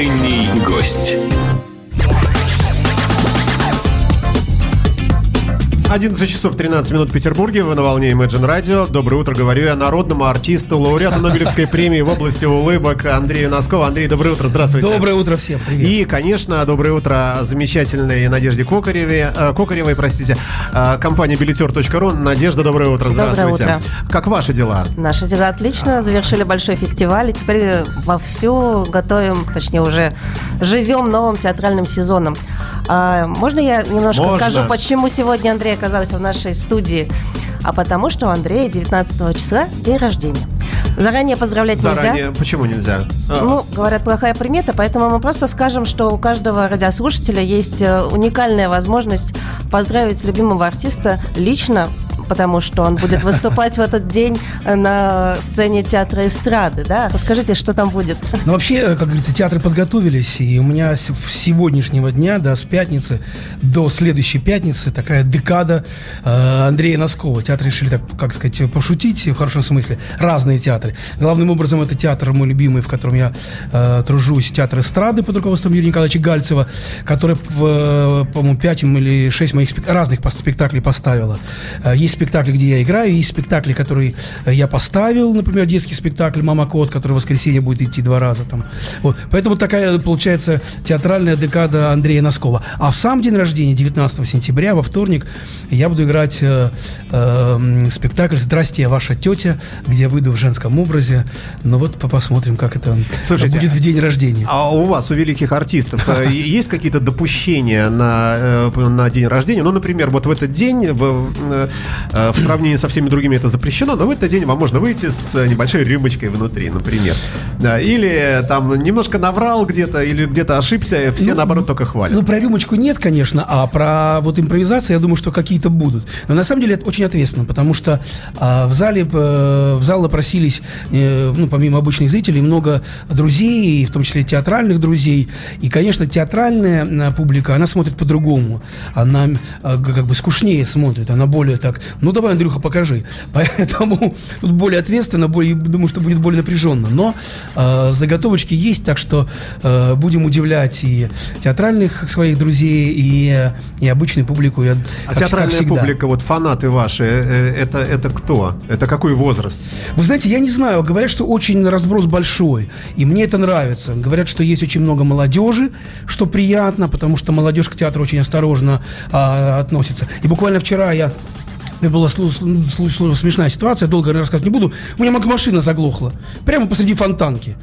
Утренний гость. 11 часов 13 минут в Петербурге, вы на волне Imagine Radio. Доброе утро, говорю я народному артисту, лауреату Нобелевской премии в области улыбок Андрею Носкову. Андрей, доброе утро, здравствуйте. Доброе утро всем, привет. И, конечно, доброе утро замечательной Надежде Кокареве, э, Кокаревой, простите, э, компания билетер.ру. Надежда, доброе утро, здравствуйте. Доброе утро. Как ваши дела? Наши дела отлично. Завершили большой фестиваль. И теперь вовсю готовим, точнее уже живем новым театральным сезоном. А, можно я немножко Можно. скажу, почему сегодня Андрей оказался в нашей студии? А потому что у Андрея 19 числа день рождения. Заранее поздравлять Заранее, нельзя. почему нельзя? А, Ну, говорят, плохая примета, поэтому мы просто скажем, что у каждого радиослушателя есть э, уникальная возможность поздравить любимого артиста лично, потому что он будет выступать в этот день э, на сцене театра эстрады, да? Расскажите, что там будет? Ну, вообще, как говорится, театры подготовились, и у меня с сегодняшнего дня, да, с пятницы до следующей пятницы такая декада э, Андрея Носкова. Театры решили, так, как сказать, пошутить, в хорошем смысле, разные театры. Главным образом, это театр мой любимый, в котором я э, тружусь, театр эстрады под руководством Юрия Николаевича Гальцева, который, э, по-моему, пять или шесть моих спек- разных спектаклей поставила. Э, Есть спектакли, где я играю, есть спектакли, которые э, я поставил, например, детский спектакль «Мама Кот», который в воскресенье будет идти два раза. Там. Вот. Поэтому такая получается театральная декада Андрея Носкова. А в сам день рождения, 19 сентября, во вторник, я буду играть э, э, спектакль «Здрасте, я ваша тетя», где я выйду в женском образе. Ну вот по- посмотрим, как это Слушайте, будет в день рождения. А у вас, у великих артистов, э, есть какие-то допущения на, э, на день рождения? Ну, например, вот в этот день, в, э, в сравнении со всеми другими это запрещено, но в этот день вам можно выйти с небольшой рюмочкой внутри, например. Или там немножко наврал где-то, или где-то ошибся, все Ну, наоборот только хвалят. Ну, про рюмочку нет, конечно, а про вот импровизацию, я думаю, что какие-то будут. Но на самом деле это очень ответственно, потому что а, в зале, э, в зал напросились, э, ну, помимо обычных зрителей, много друзей, в том числе театральных друзей. И, конечно, театральная э, публика, она смотрит по-другому. Она как бы скучнее смотрит, она более так, ну, давай, Андрюха, покажи. Поэтому тут более ответственно, более, думаю, что будет более напряженно. Но э, заготовочки есть, так что э, будем удивлять и театральных своих друзей, и, э, и обычную публику. Я, А как- театральная как публика, вот фанаты ваши, э, это, это кто? Это какой возраст? Вы знаете, я не знаю, говорят, что очень разброс большой, и мне это нравится. Говорят, что есть очень много молодежи, что приятно, потому что молодежь к театру очень осторожно а, относится. И буквально вчера я это была смешная ситуация, долго рассказывать не буду. У меня машина заглохла. Прямо посреди фонтанки.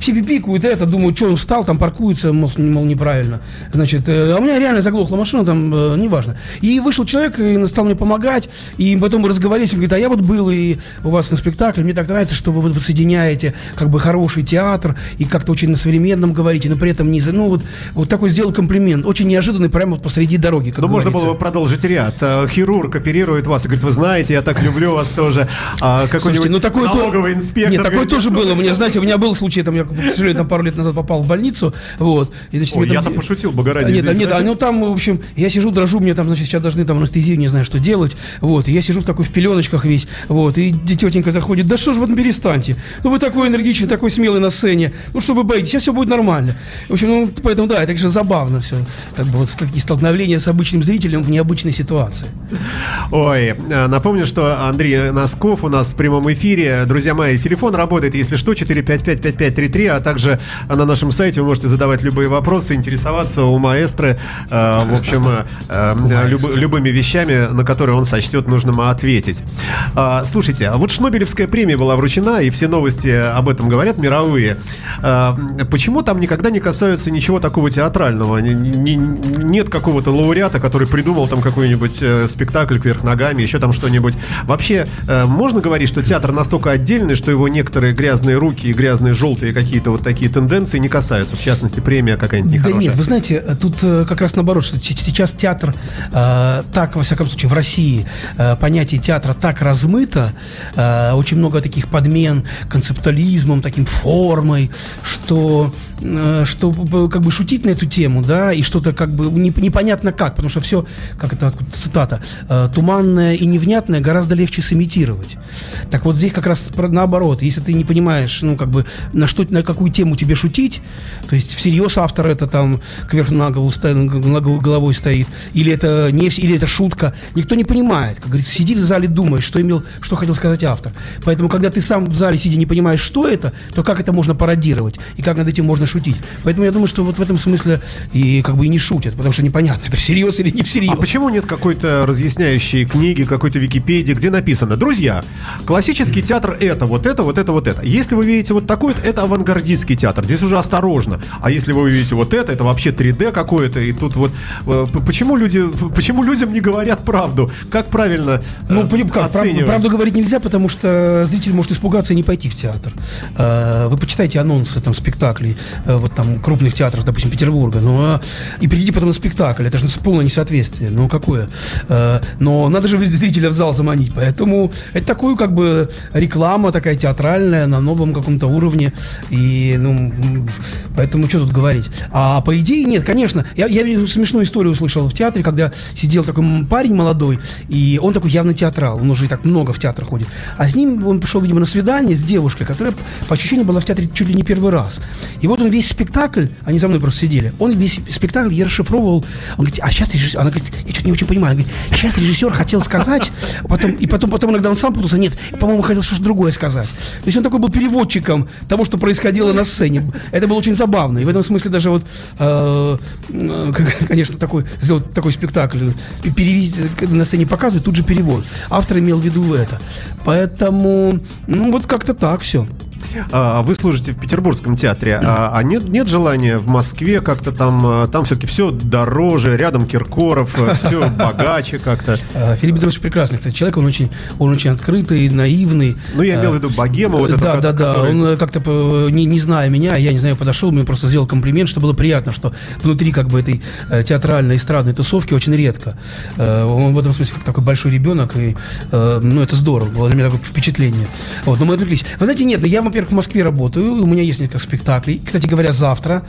Все пипикают это, думают, что он встал, там паркуется, мол, мол, неправильно. Значит, э, а у меня реально заглохла машина, там, э, неважно. И вышел человек и стал мне помогать, и потом мы разговаривались, он говорит, а я вот был и у вас на спектакле, мне так нравится, что вы вот соединяете как бы хороший театр и как-то очень на современном говорите, но при этом не... за- Ну, вот, вот такой сделал комплимент, очень неожиданный, прямо вот посреди дороги, как Ну, можно было бы продолжить ряд. Э, Хирург оперирует вас и говорит, вы знаете, я так люблю вас тоже. А какой-нибудь Слушайте, ну такое то- налоговый инспектор. Нет, такое говорит, тоже было. У меня, знаете, у меня был случай, там, я, к сожалению, там пару лет назад попал в больницу, вот. И, значит, Ой, мне там- пошутил, Богоради, Нет, извините, нет, а, ну там, в общем, я сижу, дрожу, мне там, значит, сейчас должны там анестезию, не знаю, что делать, вот. И я сижу в такой в пеленочках весь, вот. И тетенька заходит, да что ж вы ну, перестаньте, ну вы такой энергичный, такой смелый на сцене, ну что вы боитесь, сейчас все будет нормально. В общем, ну, поэтому, да, это, конечно, забавно все, как бы вот такие столкновения с обычным зрителем в необычной ситуации. Ой, э, напомню, что Андрей Носков у нас в прямом эфире. Друзья мои, телефон работает, если что, 455-5533, а также на нашем сайте вы можете задавать любые вопросы, интересоваться у маэстро, э, в общем, э, э, люб- любыми вещами, на которые он сочтет нужным ответить. А, Слушайте, а вот Шнобелевская премия была вручена, и все новости об этом говорят, мировые. А, Почему там никогда не касаются ничего такого театрального? Не- не- Нет какого-то лауреата, который придумал там какой-нибудь э, спектакль кверх ногами, еще там что-нибудь. Вообще, э, можно говорить, что театр настолько отдельный, что его некоторые грязные руки и грязные желтые какие-то вот такие тенденции не касаются? В частности, премия какая-нибудь Да нехорошая. нет, вы знаете, тут э, как раз наоборот, что сейчас театр э, так, во всяком случае, в России э, понятие театра так размыто, э, очень много таких подмен концептуализмом, таким формой, что э, что как бы шутить на эту тему, да, и что-то как бы непонятно как, потому что все, как это цитата, э, туманное и невнятное гораздо легче сымитировать. Так вот здесь как раз наоборот, если ты не понимаешь, ну как бы на что, на какую тему тебе шутить, то есть всерьез автор это там кверху на голову, головой стоит, или это не, или это шутка, никто не понимает. Как говорится, сиди в зале, думай, что имел, что хотел сказать автор. Поэтому, когда ты сам в зале сидя не понимаешь, что это, то как это можно пародировать и как над этим можно шутить. Поэтому я думаю, что вот в этом смысле и как бы и не шутят, потому что непонятно, это всерьез или не всерьез. А почему нет какой-то разъясняющей книги, какой-то Википедии, где написано, друзья, классический театр это, вот это, вот это, вот это. Если вы видите вот такой, это авангардистский театр. Здесь уже осторожно. А если вы увидите вот это, это вообще 3D какое-то, и тут вот э, почему люди, почему людям не говорят правду? Как правильно ну, э, как, оценивать? Правду говорить нельзя, потому что зритель может испугаться и не пойти в театр. Э, вы почитайте анонсы там спектаклей, вот там крупных театров, допустим, Петербурга, ну а и придите потом на спектакль. Это же полное несоответствие. Ну какое? Но надо же зрителя в зал заманить, поэтому это такую как бы реклама такая театральная на новом каком-то уровне и ну поэтому что тут говорить? А по идее нет, конечно. Я, я смешную историю услышал в театре, когда сидел такой парень молодой, и он такой явно театрал, он уже и так много в театр ходит. А с ним он пришел, видимо, на свидание с девушкой, которая, по ощущению, была в театре чуть ли не первый раз. И вот он весь спектакль, они за мной просто сидели, он весь спектакль я расшифровывал. Он говорит, а сейчас режиссер, она говорит, я что-то не очень понимаю. Он говорит, сейчас режиссер хотел сказать, потом, и потом, потом иногда он сам путался, нет, по-моему, хотел что-то другое сказать. То есть он такой был переводчиком того, что происходило на сцене. Это было очень забавно. И в этом смысле даже вот, э конечно, такой, сделать такой спектакль, перевести на сцене показывать, тут же перевод. Автор имел в виду это. Поэтому, ну вот как-то так все. А, вы служите в Петербургском театре, а, а нет, нет желания в Москве как-то там, а, там все-таки все дороже, рядом Киркоров, все богаче как-то. Филипп Петрович прекрасный, кстати, человек, он очень, он очень открытый, наивный. Ну, я имел в виду богема, вот это. Да, да, да, он э, как-то, э, не, не зная меня, я не знаю, подошел, мне просто сделал комплимент, что было приятно, что внутри как бы этой э, театральной, эстрадной тусовки очень редко. Он в этом смысле как такой большой ребенок, и, ну, это здорово, было для меня такое впечатление. Вот, но мы отвлеклись. Вы знаете, нет, я, во-первых, во-первых, в Москве работаю, у меня есть несколько спектаклей. Кстати говоря, завтра,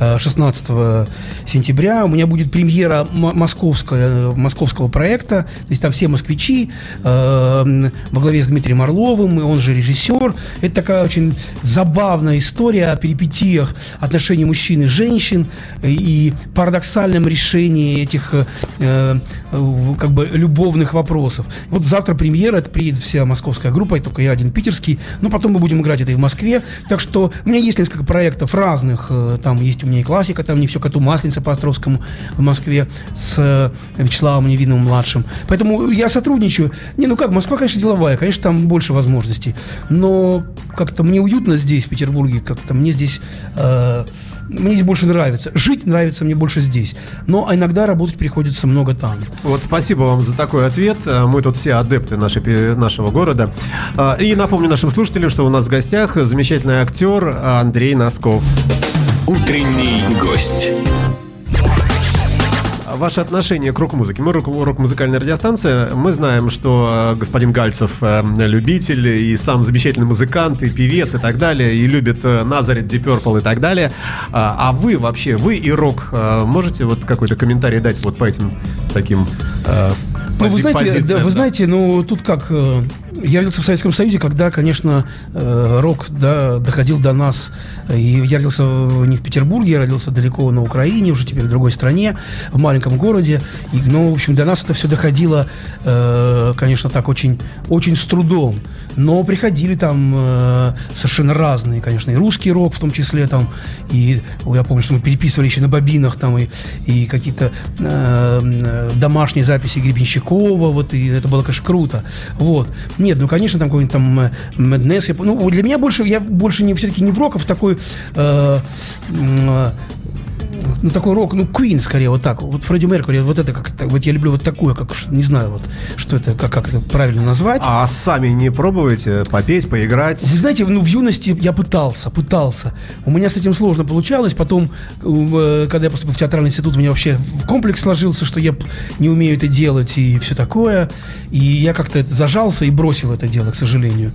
16 э, сентября, у меня будет премьера московского, московского проекта. То есть там все москвичи э, во главе с Дмитрием Орловым, и он же режиссер. Это такая очень забавная история о перипетиях отношений мужчин и женщин и парадоксальном решении этих э, как бы любовных вопросов. Вот завтра премьера, это приедет вся московская группа, и только я один питерский. Но потом мы будем играть это в Москве. Так что у меня есть несколько проектов разных. Э, там есть у меня и классика, там не все коту масленица по Островскому в Москве с э, Вячеславом Невиновым-младшим. Поэтому я сотрудничаю. Не, ну как, Москва, конечно, деловая, конечно, там больше возможностей. Но как-то мне уютно здесь, в Петербурге, как-то мне здесь... Э, мне здесь больше нравится. Жить нравится мне больше здесь. Но иногда работать приходится много там. Вот спасибо вам за такой ответ. Мы тут все адепты нашей, нашего города. И напомню нашим слушателям, что у нас в гостях гостях замечательный актер Андрей Носков. Утренний гость. Ваше отношение к рок-музыке. Мы рок-музыкальная радиостанция. Мы знаем, что э, господин Гальцев э, любитель и сам замечательный музыкант, и певец, и так далее, и любит э, Назарет, Deep Purple и так далее. А, а вы вообще, вы и рок, можете вот какой-то комментарий дать вот по этим таким ну, вы знаете, да, вы знаете, ну тут как я родился в Советском Союзе, когда, конечно, э, рок да, доходил до нас. И я родился не в Петербурге, я родился далеко на Украине, уже теперь в другой стране, в маленьком городе. И, ну, в общем, до нас это все доходило, э, конечно, так очень, очень с трудом. Но приходили там э, совершенно разные, конечно, и русский рок в том числе там. И я помню, что мы переписывали еще на бобинах там и, и какие-то домашние записи Гребенщикова, вот, и это было, конечно, круто. Вот. Нет, ну, конечно, там какой-нибудь там Madness. Э, ну, для меня больше, я больше не, все-таки не в роков такой... Э, э, ну, такой рок, ну, Queen скорее, вот так. Вот Фредди Меркури, вот это как вот я люблю вот такое, как, не знаю, вот, что это, как, как это правильно назвать. А сами не пробуете попеть, поиграть? Вы знаете, ну, в юности я пытался, пытался. У меня с этим сложно получалось. Потом, э, когда я поступил в театральный институт, у меня вообще комплекс сложился, что я не умею это делать и все такое. И я как-то зажался и бросил это дело, к сожалению.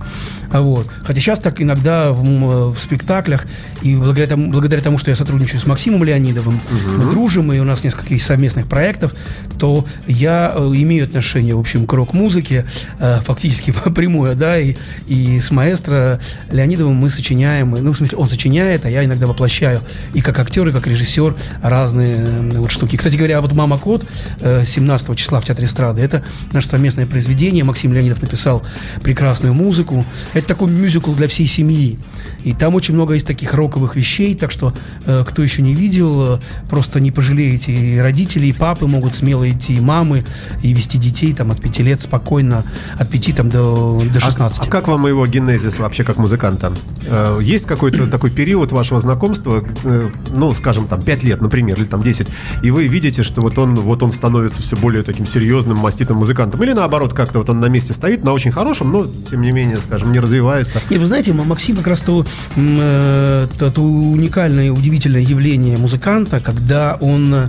А вот. Хотя сейчас так иногда в, в спектаклях, и благодаря тому, благодаря тому, что я сотрудничаю с Максимом Леонидовым, угу. мы дружим, и у нас несколько совместных проектов, то я э, имею отношение, в общем, к рок-музыке, э, фактически прямое, да, и, и с маэстро Леонидовым мы сочиняем, ну, в смысле, он сочиняет, а я иногда воплощаю и как актер, и как режиссер разные э, вот штуки. Кстати говоря, вот «Мама Кот» 17 числа в Театре эстрады, это наше совместное произведение, Максим Леонидов написал прекрасную музыку, это такой мюзикл для всей семьи, и там очень много есть таких роковых вещей, так что, кто еще не видел, просто не пожалеете, и родители, и папы могут смело идти, и мамы, и вести детей там от 5 лет спокойно, от 5 там до, до 16. А, а как вам его генезис вообще как музыканта? Э, есть какой-то такой период вашего знакомства, э, ну, скажем, там 5 лет, например, или там 10, и вы видите, что вот он, вот он становится все более таким серьезным, маститым музыкантом, или наоборот, как-то вот он на месте стоит, на очень хорошем, но, тем не менее, скажем, не развивается? Нет, вы знаете, Максим как раз то, э, то, то уникальное, удивительное явление музыканта, когда он э,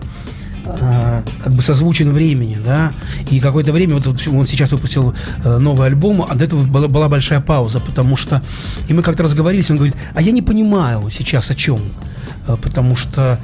как бы созвучен времени, да, и какое-то время, вот он сейчас выпустил э, новый альбом, а до этого была, была большая пауза, потому что, и мы как-то разговорились, он говорит, а я не понимаю сейчас о чем, потому что...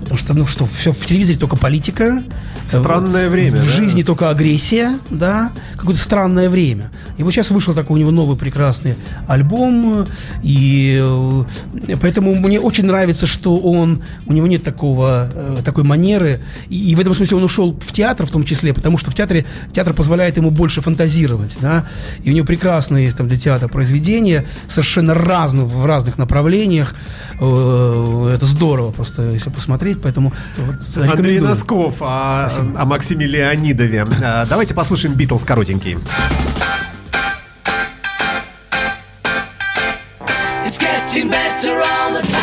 Э, Потому что, ну что, все в телевизоре только политика. Странное в, время. В да? жизни только агрессия, да, какое-то странное время. И вот сейчас вышел такой у него новый прекрасный альбом, и э, поэтому мне очень нравится, что он, у него нет такого, э, такой манеры, и, и в этом смысле он ушел в театр в том числе, потому что в театре театр позволяет ему больше фантазировать, да, и у него прекрасные есть там для театра произведения, совершенно разных, в разных направлениях, э, это здорово просто, если посмотреть смотреть, поэтому вот, Андрей Носков о, о Максиме Леонидове. А, давайте послушаем Битлз коротенький. It's getting better all the time.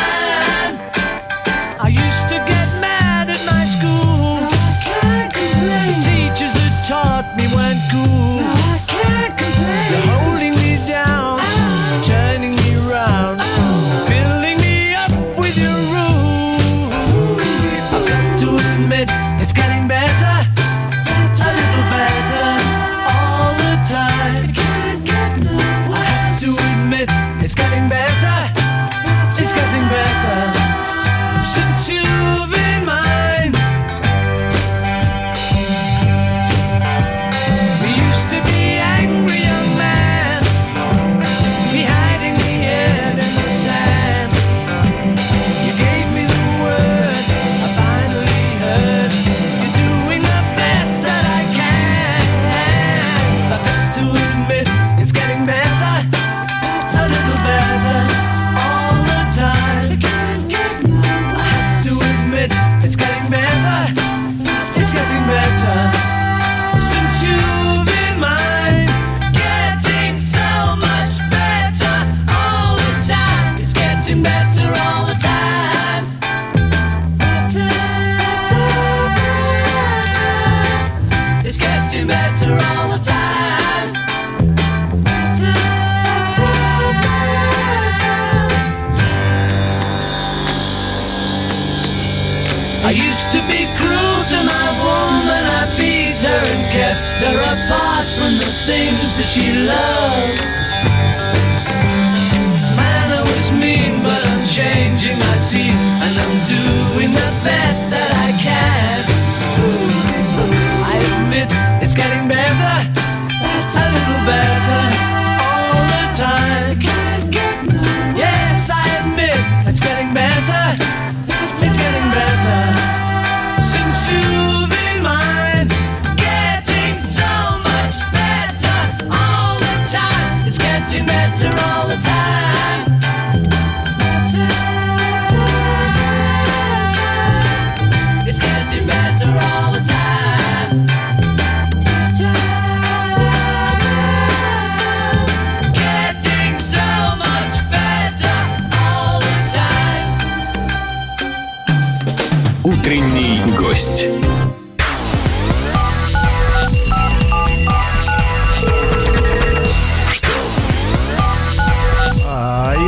A little better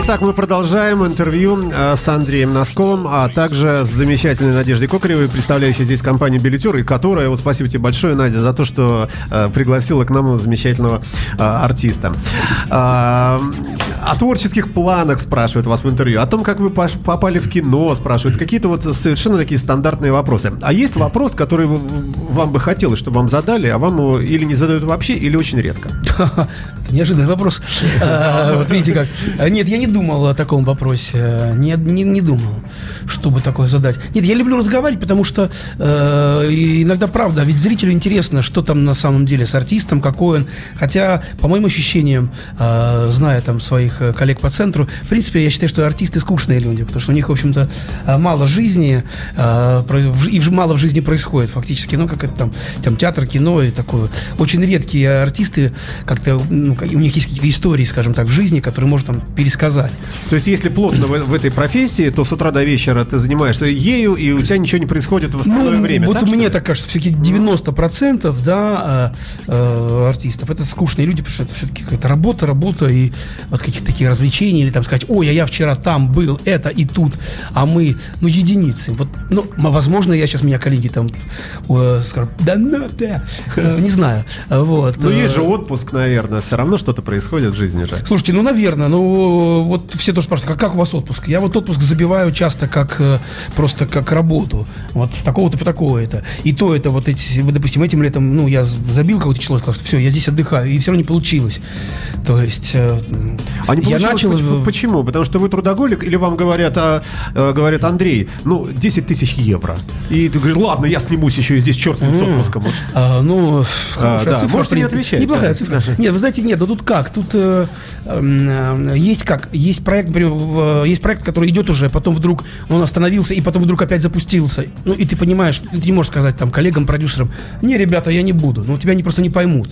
Итак, мы продолжаем интервью э, с Андреем Носковым, а также с замечательной Надеждой Кокаревой, представляющей здесь компанию «Билетер», и которая, вот спасибо тебе большое, Надя, за то, что э, пригласила к нам замечательного э, артиста. А, о творческих планах спрашивают вас в интервью, о том, как вы попали в кино, спрашивают, какие-то вот совершенно такие стандартные вопросы. А есть вопрос, который вам бы хотелось, чтобы вам задали, а вам его или не задают вообще, или очень редко? Неожиданный вопрос. А, Вот видите как. А, Нет, я не думал о таком вопросе. Не, не, не думал, чтобы такое задать. Нет, я люблю разговаривать, потому что э, иногда правда, ведь зрителю интересно, что там на самом деле с артистом, какой он. Хотя, по моим ощущениям, э, зная там своих э, коллег по центру, в принципе, я считаю, что артисты скучные люди, потому что у них, в общем-то, э, мало жизни, э, и мало в жизни происходит фактически. Ну, как это там, там театр, кино и такое. Очень редкие артисты, как-то, ну, у них есть какие-то истории, скажем так, в жизни, которые можно там пересказать. То есть, если плотно в, в этой профессии, то с утра до вечера ты занимаешься ею, и у тебя ничего не происходит в остальное Ну, время. вот так, мне так кажется, все-таки 90% да, э, э, артистов это скучные люди, потому что это все-таки какая-то работа, работа и вот какие-то такие развлечения, или там сказать, ой, а я вчера там был, это и тут, а мы, ну, единицы. Вот, ну, возможно, я сейчас меня коллеги там э, скажут, да ну да, Э, не знаю. Вот. Ну, есть же Э, отпуск, наверное. Все равно что-то происходит в жизни же. Слушайте, ну, наверное, ну, вот все тоже спрашивают, как, как у вас отпуск? Я вот отпуск забиваю часто как э, просто как работу. Вот с такого-то по такое-то. И то это вот эти, вот, допустим, этим летом, ну, я забил какое-то число, сказал, что все, я здесь отдыхаю, и все равно не получилось. То есть э, А не я начал... поч- Почему? Потому что вы трудоголик, или вам говорят, а, э, говорят, Андрей, ну, 10 тысяч евро. И ты говоришь, ладно, я снимусь еще и здесь черт с отпуском. А, ну, хорошая да, цифра. можете не отвечать, Неплохая да. цифра. Нет, вы знаете, нет, да тут как? Тут э, э, есть как? Есть проект, например, в- есть проект, который идет уже, потом вдруг он остановился, и потом вдруг опять запустился. Ну, и ты понимаешь, ты не можешь сказать там коллегам, продюсерам, не, ребята, я не буду. Ну, тебя они просто не поймут.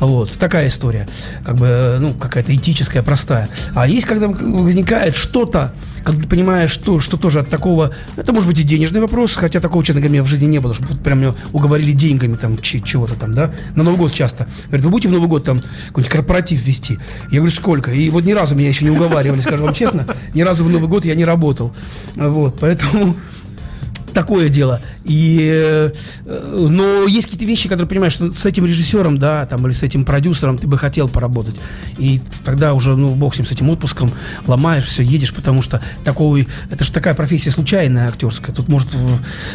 Вот, такая история. Как бы, э, ну, какая-то этическая, простая. А есть, когда возникает что-то, когда ты понимаешь, что, что тоже от такого... Это может быть и денежный вопрос, хотя такого, честно говоря, у меня в жизни не было, чтобы прям меня уговорили деньгами там чего-то там, да, на Новый год часто. Говорят, вы будете в Новый год там какой-нибудь корпоратив вести? Я говорю, сколько? И вот ни разу меня еще не уговаривали, скажу вам честно, ни разу в Новый год я не работал. Вот, поэтому такое дело. И, э, но есть какие-то вещи, которые понимаешь, что с этим режиссером, да, там, или с этим продюсером ты бы хотел поработать. И тогда уже, ну, бог с ним, с этим отпуском, ломаешь, все, едешь, потому что такой, это же такая профессия случайная актерская. Тут, может,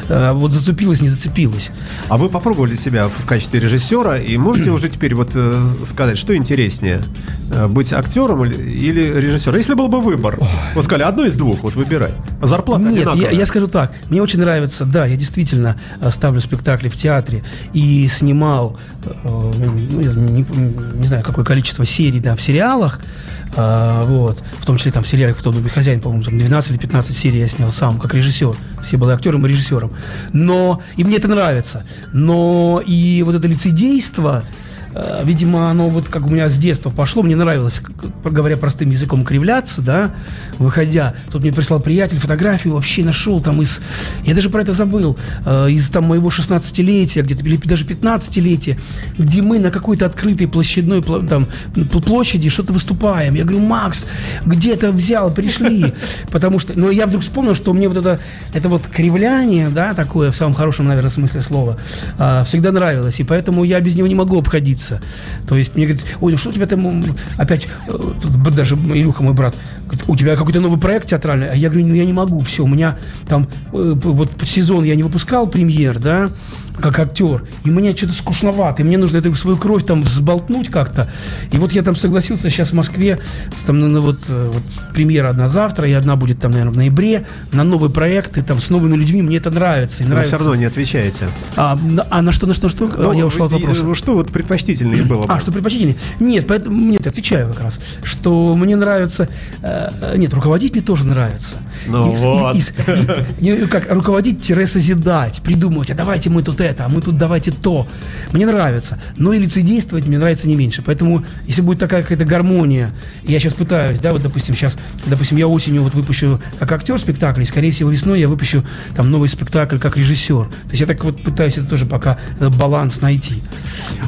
э, вот зацепилась, не зацепилась. А вы попробовали себя в качестве режиссера, и можете уже теперь вот э, сказать, что интереснее, быть актером или, или режиссером? Если был бы выбор, вы сказали, одно из двух, вот выбирай. Зарплата Нет, я, я скажу так. Мне очень нравится, да, я действительно э, ставлю спектакли в театре и снимал, э, ну, не, не знаю, какое количество серий, да, в сериалах. э, вот, в том числе там в сериале «Кто доме хозяин», по-моему, там 12 или 15 серий я снял сам, как режиссер. Все были актером и режиссером. Но, и мне это нравится. Но и вот это лицедейство, видимо, оно вот как у меня с детства пошло, мне нравилось, говоря простым языком, кривляться, да, выходя. Тут мне прислал приятель фотографию, вообще нашел там из, я даже про это забыл, э, из там моего 16-летия, где-то, или даже 15-летия, где мы на какой-то открытой площадной там, пл- площади что-то выступаем. Я говорю, Макс, где то взял, пришли. Потому что, но я вдруг вспомнил, что мне вот это, это вот кривляние, да, такое, в самом хорошем, наверное, смысле слова, а, всегда нравилось, и поэтому я без него не могу обходиться. То есть мне говорят, ой, ну что у тебя там опять, э, тут даже Илюха, мой брат, говорит, у тебя какой-то новый проект театральный, а я говорю, ну я не могу, все, у меня там э, вот сезон я не выпускал премьер, да, как актер, и мне что-то скучновато, и мне нужно эту свою кровь там взболтнуть как-то. И вот я там согласился сейчас в Москве, там, ну, вот, э, вот премьера одна завтра, и одна будет там, наверное, в ноябре, на новый проект, и там с новыми людьми, мне это нравится. И Вы нравится. все равно не отвечаете. а, на, а на что, на что, на что? Ну, я ушел от и- вопроса. Что вот предпочтительнее было бы? А, что предпочтительнее? Нет, поэтому нет, отвечаю как раз, что мне нравится, э, э, нет, руководить мне тоже нравится. Ну И- вот. и- и- и- как руководить-созидать, придумывать, а давайте мы тут это, а мы тут давайте то. Мне нравится. Но и лицедействовать мне нравится не меньше. Поэтому, если будет такая какая-то гармония, я сейчас пытаюсь, да, вот, допустим, сейчас, допустим, я осенью вот выпущу как актер спектакль, и, скорее всего, весной я выпущу там новый спектакль как режиссер. То есть я так вот пытаюсь это тоже пока этот баланс найти.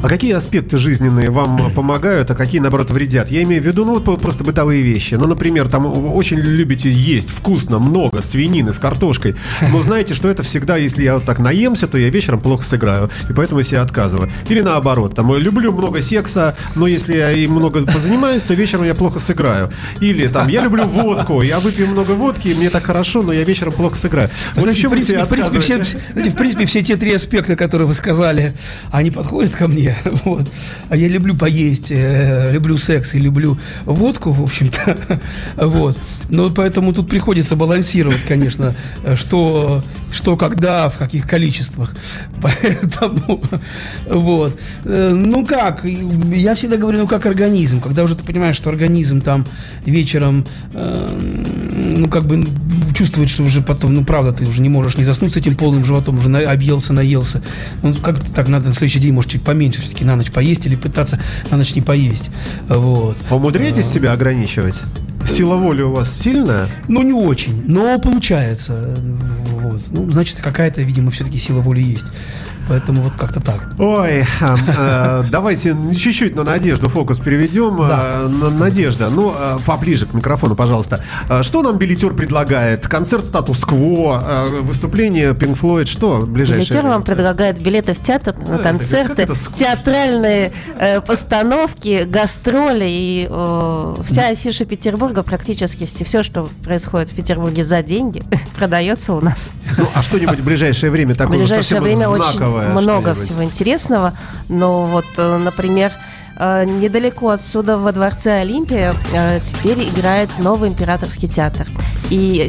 А какие аспекты жизненные вам помогают, а какие, наоборот, вредят? Я имею в виду, ну, вот просто бытовые вещи. Ну, например, там очень любите есть вкусно, много свинины с картошкой. Но знаете, что это всегда, если я вот так наемся, то я вечером плохо сыграю. И поэтому я себе отказываю. Или наоборот, там, люблю много секса, но если я им много позанимаюсь, то вечером я плохо сыграю. Или там, я люблю водку, я выпью много водки, и мне так хорошо, но я вечером плохо сыграю. Вот Знаете, в принципе, в принципе, все, знаете, в принципе, все те три аспекта, которые вы сказали, они подходят ко мне. Вот. А я люблю поесть, э, люблю секс и люблю водку, в общем-то. Вот. Но поэтому тут приходится балансировать, конечно, э, что, что когда, в каких количествах. Поэтому, вот. Э, Ну как, я всегда говорю, ну как организм. Когда уже ты понимаешь, что организм там вечером, э, ну как бы чувствует, что уже потом, ну правда, ты уже не можешь не заснуть с этим полным животом, уже на- объелся, наелся. Ну как так надо на следующий день, может, чуть поменьше все-таки на ночь поесть или пытаться на ночь не поесть. Вот. Умудряетесь себя ограничивать? Сила воли у вас сильная? Ну, не очень, но получается. Вот. Ну, значит, какая-то, видимо, все-таки сила воли есть. Поэтому вот как-то так. Ой, э, давайте чуть-чуть на Надежду фокус переведем. Да. Э, на- Надежда, ну, э, поближе к микрофону, пожалуйста. Что нам билетер предлагает? Концерт статус-кво, выступление Pink Floyd, что ближайшее Билетер вам предлагает билеты в театр, на это- концерты, театральные э, постановки, гастроли и э, вся афиша Петербурга, практически все, все, что происходит в Петербурге за деньги, продается у нас. Ну, а что-нибудь в ближайшее время такое ближайшее совсем время очень знаковое много всего интересного. Но вот, э, например, э, недалеко отсюда, во дворце Олимпия, э, теперь играет новый императорский театр. И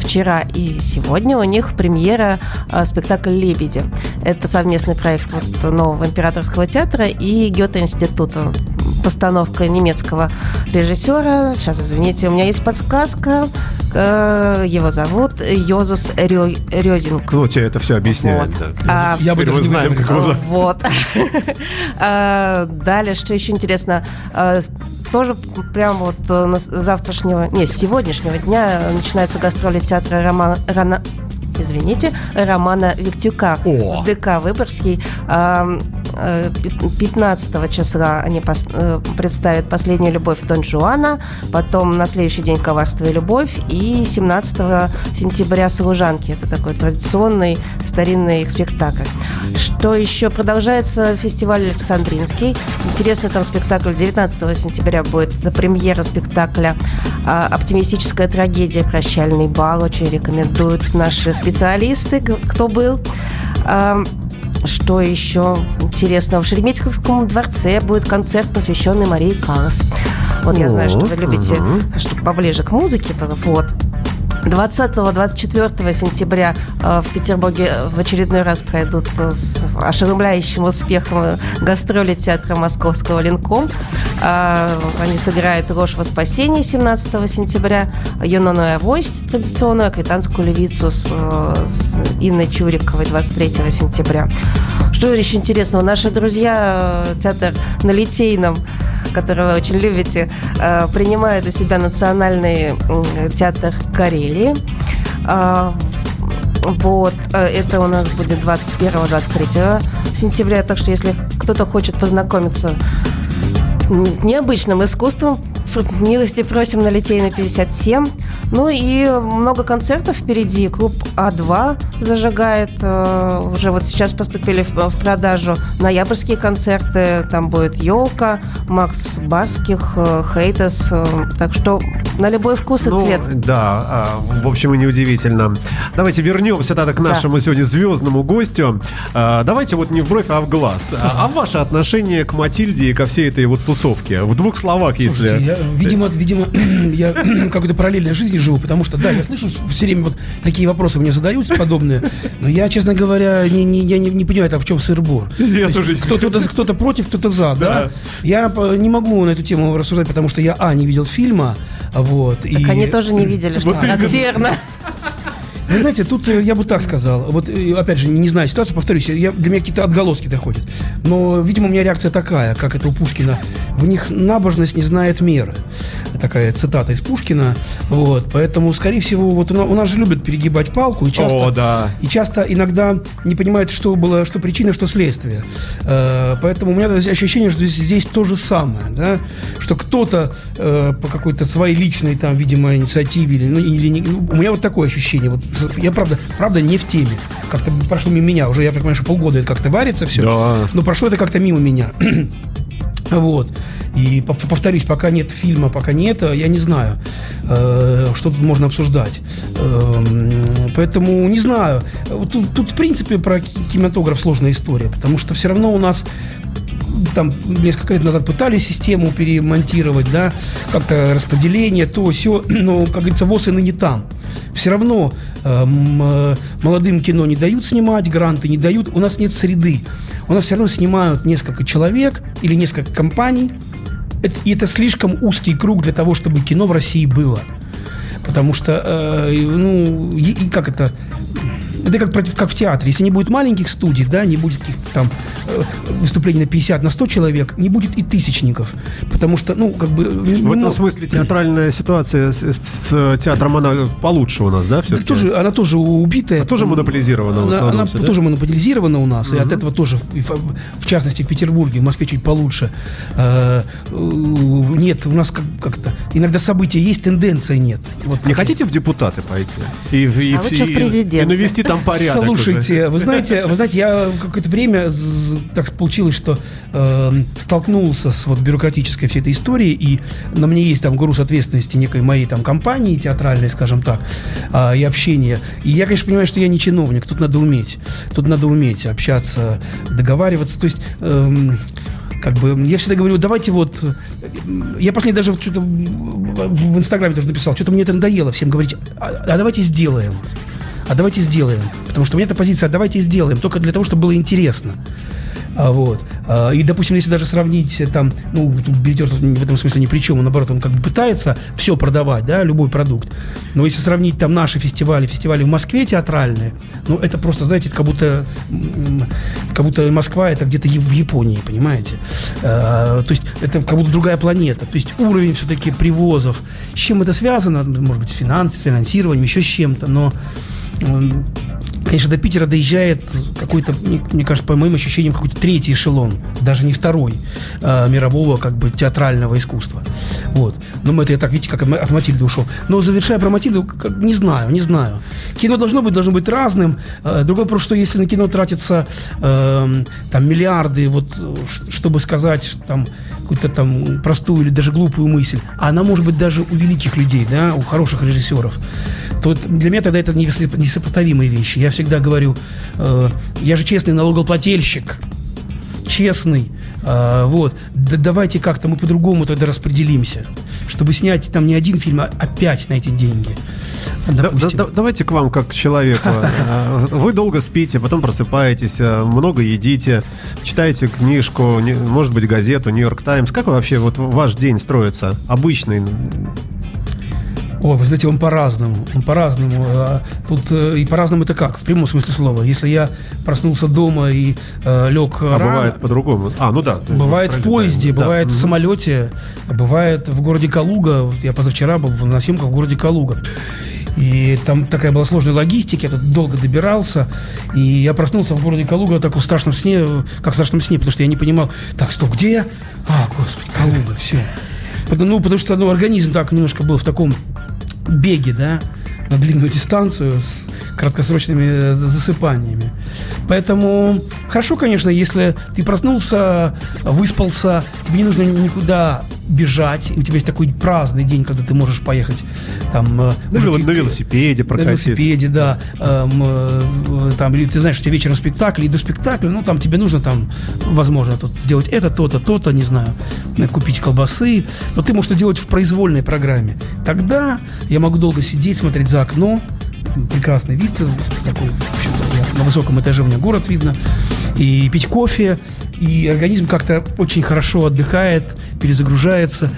вчера и сегодня у них премьера спектакль «Лебеди». Это совместный проект вот нового императорского театра и Гёте-института. Постановка немецкого режиссера. Сейчас, извините, у меня есть подсказка. Э, Его зовут Йозус Рё- Рёзинг. Ну, тебе это все объясняет. Вот. да. А, Я бы мы знаем, как его зовут. вот. А, Далее, что еще интересно, а, тоже прям вот э, завтрашнего, не, с сегодняшнего дня начинаются гастроли театра Романа, Рана- извините, Романа Виктюка О! ДК Выборгский. А, э, пят- 15 числа они пос- э, представят «Последнюю любовь Дон Жуана», потом на следующий день «Коварство и любовь» и 17 сентября «Служанки». Это такой традиционный старинный спектакль. Что еще? Продолжается фестиваль Александринский. Интересный там спектакль 19 сентября будет. Премьера спектакля а, «Оптимистическая трагедия. Прощальный бал». Очень рекомендуют наши специалисты, кто был. Что еще интересного? В Шереметьевском дворце будет концерт, посвященный Марии Каллас. Вот я знаю, что вы любите, чтобы поближе к музыке было. Вот. 20-24 сентября э, в Петербурге в очередной раз пройдут э, с ошеломляющим успехом э, гастроли театра московского «Ленком». А, Они сыграют «Ложь во спасение» 17 сентября, «Юнону и авось» традиционную, «Аквитанскую левицу» с, э, с Инной Чуриковой 23 сентября. Что еще интересного? Наши друзья, э, театр на Литейном, который вы очень любите, э, принимают у себя национальный театр Карелии. А, Вот, э, это у нас будет 21-23 сентября, так что если кто-то хочет познакомиться с необычным искусством, милости просим на Литейной 57. Ну и много концертов впереди. Клуб А2 зажигает. э, Уже вот сейчас поступили в продажу ноябрьские концерты. Там будет Елка, Макс Барских, э, Хейтес. э, Так что на любой вкус и Ну, цвет. Да, а, в общем, и неудивительно. Давайте вернемся тогда к Да. нашему сегодня звездному гостю. А, Давайте вот не в бровь, а в глаз. А а ваше отношение к Матильде и ко всей этой вот тусовке? В двух словах, если... Слушайте, я, видимо, видимо, я какой-то параллельной жизни живу, потому что, да, я слышу все время вот такие вопросы мне задают подобные, но я, честно говоря, не, не, я не, не понимаю, там в чем сыр-бор. Кто-то, кто-то против, кто-то за, да? Да. Я по- не могу на эту тему рассуждать, потому что я, а, не видел фильма, Вот, так и... они тоже не видели, что вот характерно. Вы знаете, тут э, я бы так сказал. Вот, э, опять же, не знаю ситуацию, повторюсь, я, для меня какие-то отголоски доходят. Но, видимо, у меня реакция такая, как это у Пушкина. В них набожность не знает меры. Такая цитата из Пушкина. Вот, поэтому, скорее всего, вот у нас, у нас же любят перегибать палку. И часто, О, да. И часто иногда не понимают, что было, что причина, что следствие. Э, поэтому у меня ощущение, что здесь, здесь то же самое. Да? Что кто-то э, по какой-то своей личной, там, видимо, инициативе, или, ну, или не, ну, у меня вот такое ощущение. Вот я правда, правда не в теме. Как-то прошло мимо меня. Уже, я понимаю, что полгода это как-то варится все. Да. Но прошло это как-то мимо меня. Вот. И повторюсь, пока нет фильма, пока нет, я не знаю, э, что тут можно обсуждать. Эм, поэтому не знаю. Тут, тут, в принципе, про кинематограф сложная история, потому что все равно у нас там несколько лет назад пытались систему перемонтировать, да, как-то распределение, то, все, но, как говорится, ВОЗ и ныне там. Все равно э, э, молодым кино не дают снимать, гранты не дают, у нас нет среды. У нас все равно снимают несколько человек или несколько компаний, это, и это слишком узкий круг для того, чтобы кино в России было. Потому что, э, ну, и, и как это, это как, против, как в театре. Если не будет маленьких студий, да, не будет каких-то там э, выступлений на 50, на 100 человек, не будет и тысячников. Потому что, ну, как бы... В этом смысле театральная ситуация с, с, с театром, она получше у нас, да, все да, тоже, Она тоже убитая. А тоже монополизирована она, основном, Она все, да? тоже монополизирована у нас, угу. и от этого тоже, в, в частности, в Петербурге, в Москве чуть получше. Э, нет, у нас как- как-то... Иногда события есть, тенденции нет. Вот, не хотите в депутаты пойти? И, и, а лучше в президенты. И навести там порядок. Слушайте, уже. вы знаете, вы знаете, я какое-то время так получилось, что э, столкнулся с вот бюрократической всей этой историей, и на мне есть там груз ответственности некой моей там компании театральной, скажем так, э, и общения. И я, конечно, понимаю, что я не чиновник, тут надо уметь, тут надо уметь общаться, договариваться, то есть э, как бы, я всегда говорю, давайте вот, я последний даже что-то в Инстаграме тоже написал, что-то мне это надоело всем говорить, а, а давайте сделаем а давайте сделаем. Потому что у меня эта позиция, а давайте сделаем, только для того, чтобы было интересно. А, вот. А, и, допустим, если даже сравнить э, там, ну, билетер в этом смысле ни при чем, наоборот, он как бы пытается все продавать, да, любой продукт. Но если сравнить там наши фестивали, фестивали в Москве театральные, ну, это просто, знаете, как будто, как будто Москва это где-то в Японии, понимаете? А, то есть это как будто другая планета. То есть уровень все-таки привозов. С чем это связано? Может быть, финанс, финансированием, еще с чем-то, но конечно, до Питера доезжает какой-то, мне кажется, по моим ощущениям, какой-то третий эшелон, даже не второй, э, мирового как бы театрального искусства. Вот. Но мы это я так, видите, как от Матильды ушел. Но завершая про Матильду, как, не знаю, не знаю. Кино должно быть, должно быть разным. Э, другой вопрос, что если на кино тратятся э, там миллиарды, вот, чтобы сказать там какую-то там простую или даже глупую мысль, а она может быть даже у великих людей, да, у хороших режиссеров, то для меня тогда это несопоставимые вещи. Я всегда говорю, э, я же честный налогоплательщик, честный, э, вот, да давайте как-то мы по-другому тогда распределимся, чтобы снять там не один фильм, а опять на эти деньги. Да, да, да, давайте к вам как к человеку. Э, вы долго спите, потом просыпаетесь, э, много едите, читаете книжку, может быть, газету, Нью-Йорк Таймс. Как вообще вот ваш день строится? Обычный, Ой, вы знаете, он по-разному. Он по-разному. А тут э, и по-разному это как? В прямом смысле слова. Если я проснулся дома и э, лег а рано, бывает по-другому. А, ну да. Бывает в поезде, да. бывает да. в самолете, бывает в городе Калуга. Вот я позавчера был на съемках в городе Калуга. И там такая была сложная логистика, я тут долго добирался. И я проснулся в городе Калуга так в страшном сне, как в страшном сне, потому что я не понимал, так, стоп, где я? А, господи, Калуга, все. Ну, потому что ну, организм так немножко был в таком беге, да, на длинную дистанцию с краткосрочными э, засыпаниями. Поэтому хорошо, конечно, если ты проснулся, выспался, тебе не нужно никуда бежать, и у тебя есть такой праздный день, когда ты можешь поехать там... Э, на, на велосипеде прокатиться. На велосипеде, да. Эм, э, там, или ты знаешь, что у тебя вечером спектакль, и до спектакля, ну, там тебе нужно там, возможно, тут сделать это, то-то, то-то, не знаю, купить колбасы, но ты можешь это делать в произвольной программе. Тогда я могу долго сидеть, смотреть за окно, прекрасный вид, такой, на высоком этаже у меня город видно, и пить кофе, и организм как-то очень хорошо отдыхает, перезагружается.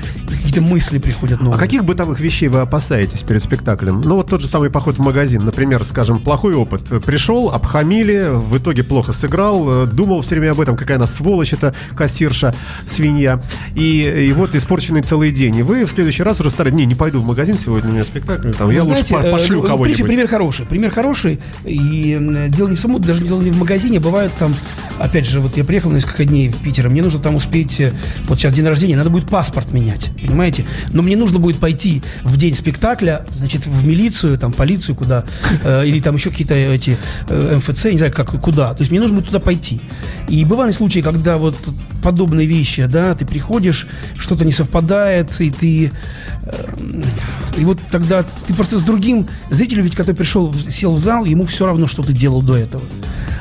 Какие-то мысли приходят новые. А каких бытовых вещей вы опасаетесь перед спектаклем? Ну, вот тот же самый поход в магазин, например, скажем, плохой опыт. Пришел, обхамили, в итоге плохо сыграл, э, думал все время об этом, какая она сволочь, это кассирша, свинья. И, и вот испорченный целый день. И вы в следующий раз уже стали, не, не пойду в магазин сегодня, у меня спектакль, там, я Вы лучше знаете, по- пошлю э, кого-нибудь. Пример хороший. Пример хороший. И дело не в самом, даже дело не в магазине. Бывает там, опять же, вот я приехал на несколько дней в Питер, мне нужно там успеть, э, вот сейчас день рождения, надо будет паспорт менять, понимаете? Но мне нужно будет пойти в день спектакля, значит, в милицию, там, полицию куда, э, или там еще какие-то эти э, МФЦ, не знаю, как, куда. То есть мне нужно будет туда пойти. И бывали случаи, когда вот подобные вещи, да, ты приходишь, что-то не совпадает, и ты и вот тогда ты просто с другим зрителем, ведь который пришел, сел в зал, ему все равно, что ты делал до этого.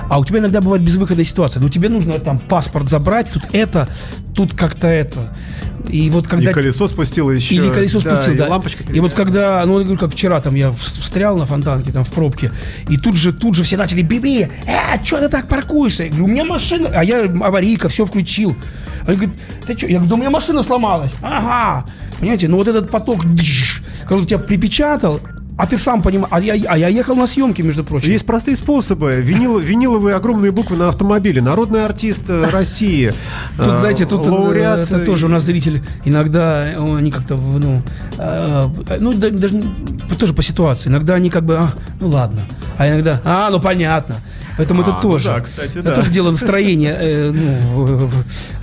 А у тебя иногда бывает безвыходная ситуация. Ну, тебе нужно там паспорт забрать, тут это, тут как-то это. И вот когда... И колесо спустило еще. Или колесо спустил, и да. лампочка И вот когда, ну, я говорю, как вчера там я встрял на фонтанке, там в пробке, и тут же, тут же все начали, Биби, э, что ты так паркуешься? Я говорю, у меня машина, а я аварийка, все включил. Они говорят, ты что? Я говорю, да у меня машина сломалась. Ага. Понимаете, ну вот этот поток, который тебя припечатал, а ты сам понимаешь, а я, а я ехал на съемки, между прочим. Есть простые способы. Винил, виниловые огромные буквы на автомобиле. Народный артист э, России. Тут, знаете, тут э, лауреат. это тоже у нас зрители иногда э, они как-то, ну, ну да- даже не- тоже по ситуации. Иногда они как бы, а, ну ладно, а иногда, а, ну понятно. Поэтому А, это ну тоже. да, кстати, это да. тоже дело настроения э, ну,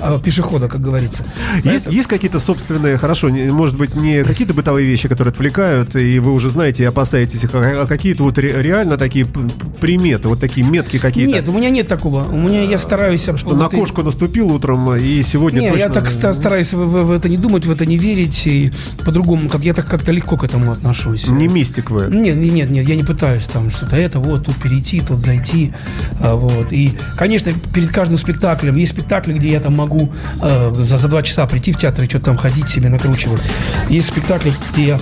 а, пешехода, как говорится. Есть, есть какие-то собственные, хорошо, не- может быть, не какие-то бытовые вещи, которые отвлекают, и вы уже знаете и опасаетесь их, а а какие-то вот ре- реально такие приметы, вот такие метки какие-то. Нет, у меня нет такого. У меня я стараюсь... Что на кошку наступил утром, и сегодня Не, точно... я так ста- стараюсь в, в- в это не думать, в это не верить, и по-другому, как я так как-то легко к этому отношусь. Не мистик вы. Нет, нет, нет, нет, я не пытаюсь там что-то это, вот, тут перейти, тут зайти, вот. И, конечно, перед каждым спектаклем, есть спектакли, где я там могу э, за, за два часа прийти в театр и что-то там ходить себе накручивать. Есть спектакли, где я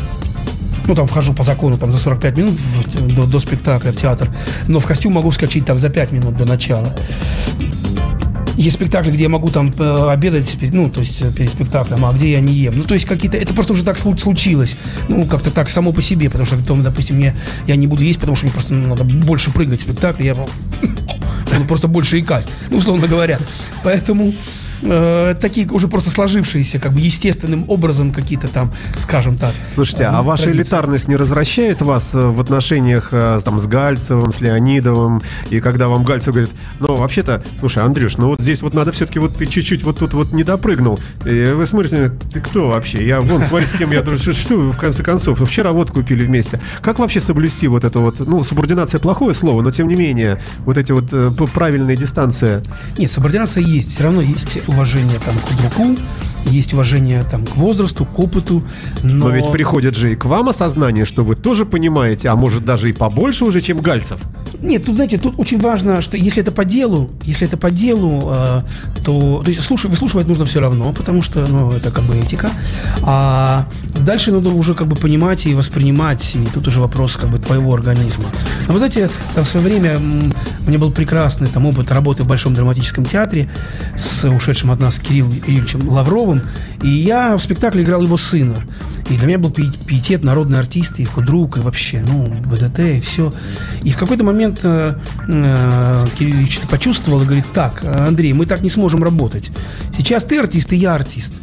ну, там вхожу по закону там за 45 минут в до, до спектакля в театр, но в костюм могу вскочить там за 5 минут до начала. Есть спектакли, где я могу там э, обедать, ну, то есть э, перед спектаклем, а где я не ем. Ну, то есть какие-то... Это просто уже так слу- случилось. Ну, как-то так само по себе, потому что, потом, допустим, мне, я не буду есть, потому что мне просто ну, надо больше прыгать в спектакле, я буду просто больше икать, ну, условно говоря. Поэтому э, такие уже просто сложившиеся, как бы естественным образом какие-то там, скажем так. Слушайте, э, а ваша традиции. элитарность не развращает вас э, в отношениях э, там, с Гальцевым, с Леонидовым? И когда вам Гальцев говорит, ну, вообще-то, слушай, Андрюш, ну вот здесь вот надо все-таки вот чуть-чуть вот тут вот не допрыгнул. И вы смотрите, ты кто вообще? Я вон, смотри, с кем я дружу. Что в конце концов? Ну, Вчера вот купили вместе. Как вообще соблюсти вот это вот, ну, субординация плохое слово, но тем не менее, вот эти вот правильные дистанции. Нет, субординация есть. Все равно есть уважение там, к другу, есть уважение там, к возрасту, к опыту. Но, Но ведь приходит же и к вам осознание, что вы тоже понимаете, а может даже и побольше уже, чем Гальцев. Нет, тут, знаете, тут очень важно, что если это по делу, если это по делу, э, то, то есть слушай, выслушивать нужно все равно, потому что, ну, это как бы этика. А дальше надо уже как бы понимать и воспринимать, и тут уже вопрос как бы твоего организма. Но вы знаете, там в свое время у меня был прекрасный там опыт работы в Большом драматическом театре с ушедшим от нас Кириллом Юрьевичем Лавровым, и я в спектакле играл его сына. И для меня был пи- пиетет, народный артист, и худрук, и вообще, ну, БДТ, и все. И в какой-то момент э, э, Кирилл это почувствовал и говорит, так, Андрей, мы так не сможем работать. Сейчас ты артист, и я артист.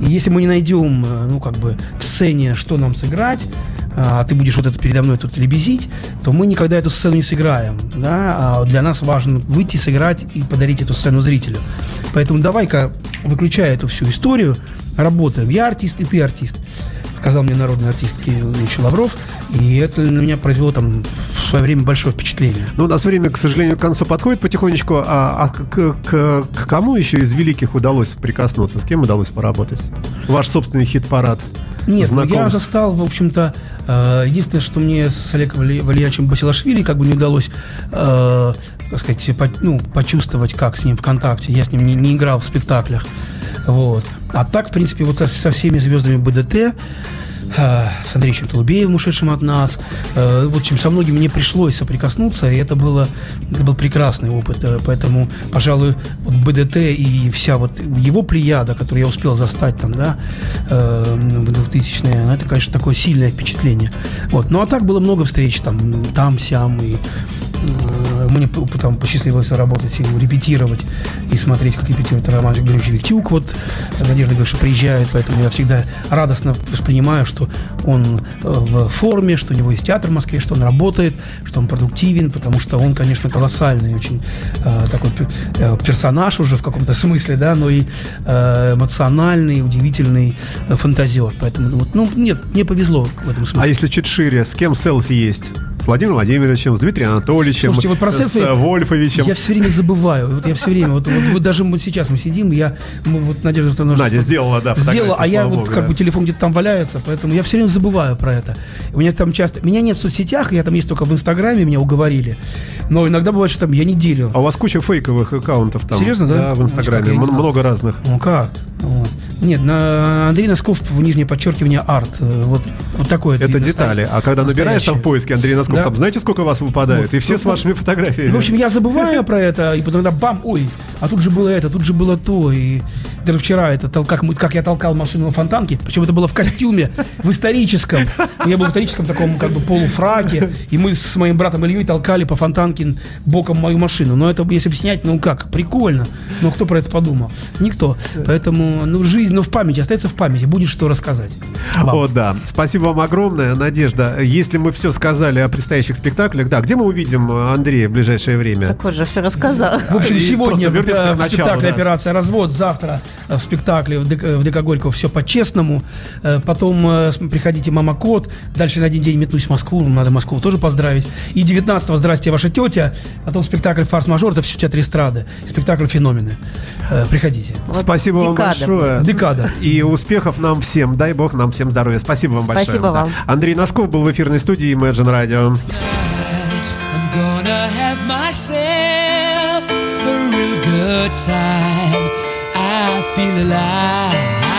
И если мы не найдем, э, ну, как бы, в сцене, что нам сыграть, а ты будешь вот это передо мной тут лебезить, то мы никогда эту сцену не сыграем. Да? А для нас важно выйти, сыграть и подарить эту сцену зрителю. Поэтому давай-ка, выключая эту всю историю, работаем. Я артист, и ты артист. Сказал мне народный артист Кирилл Ильич Лавров. И это на меня произвело там в свое время большое впечатление. Ну, у нас время, к сожалению, к концу подходит потихонечку. А, а к, к- к кому еще из великих удалось прикоснуться? С кем удалось поработать? Ваш собственный хит-парад. Нет, ну, я знакомств. застал, в общем-то, э, единственное, что мне с Олегом Валерьяновичем Басилашвили как бы не удалось, э, так сказать, по- ну, почувствовать, как с ним в контакте. Я с ним не, не играл в спектаклях. Вот. А так, в принципе, вот со, со всеми звездами БДТ, с Андреем Толубеевым, ушедшим от нас. Э, в общем, со многими мне пришлось соприкоснуться, и это, было, это был прекрасный опыт. Э, Поэтому, пожалуй, вот БДТ и вся вот его плеяда, которую я успел застать там, да, э, в 2000-е, ну, это, конечно, такое сильное впечатление. Вот. Ну, а так было много встреч там, там, сям, и э, мне п- потом посчастливилось работать и репетировать, и смотреть, как репетирует Роман Григорьевич Виктюк. Вот Надежда что приезжает, поэтому я всегда радостно воспринимаю, что он э, в форме, что у него есть театр в Москве, что он работает, что он продуктивен, потому что он, конечно, колоссальный очень э, такой э, персонаж уже в каком-то смысле, да, но и э, эмоциональный, удивительный э, фантазер. Поэтому, вот, ну, нет, мне повезло в этом смысле. А если чуть шире, с кем селфи есть? С Владимиром Владимировичем, с Дмитрием Анатольевичем, Слушайте, вот про с селфи э, Вольфовичем. Я все время забываю. Вот я все время, вот, вот, вот даже вот сейчас мы сидим, я, мы, вот Надежда Александровна Надя сделала, да, сделала, а я вот богу, как да. бы телефон где-то там валяется, поэтому я все время забываю про это. У меня там часто, меня нет в соцсетях, я там есть только в Инстаграме, меня уговорили. Но иногда бывает, что там я неделю. А у вас куча фейковых аккаунтов там. Серьезно, да? Да, в Инстаграме. Не. Много разных. Ну как? Нет, на Андрей Носков в нижнее подчеркивание арт. Э, Вот, вот такое. Это детали. А когда набираешь там в настоящее. поиске Андрей Носков, Да. там знаете, сколько вас выпадает? Вот. И все с Ну, вашими фотографиями. В общем, я забываю про это, и потом иногда бам, ой, а тут же было это, тут же было то. И даже вчера это, как, как я толкал машину на фонтанке, причем это было в костюме, в историческом. Я был в историческом таком как бы полуфраке, и мы с моим братом Ильей толкали по фонтанке боком мою машину. Но это, если бы снять, ну как, прикольно. Но кто про это подумал? Никто. Поэтому, ну, жизнь, ну, в памяти, остается в памяти, будет что рассказать. Вам. О, да. Спасибо вам огромное, Надежда. Если мы все сказали о предстоящих спектаклях, да, где мы увидим Андрея в ближайшее время? Так вот же все рассказал. В общем, сегодня в, э, в спектакле да. «Операция развод», завтра в спектакле в ДК, в ДК Горького «Все по-честному», Э, потом э, приходите «Мама Кот», дальше на один день метнусь в Москву, надо Москву тоже поздравить, и 19-го «Здрасте, ваша тетя», потом спектакль «Форс-мажор», это все театр эстрады, спектакль «Феномены». Э, Приходите. Вот Спасибо вам декада. большое. Декада. И успехов нам всем. Дай бог нам всем здоровья. Спасибо вам большое. Спасибо вам. Андрей Носков был в эфирной студии Imagine Radio. I'm gonna have myself a real good time. Feel alive.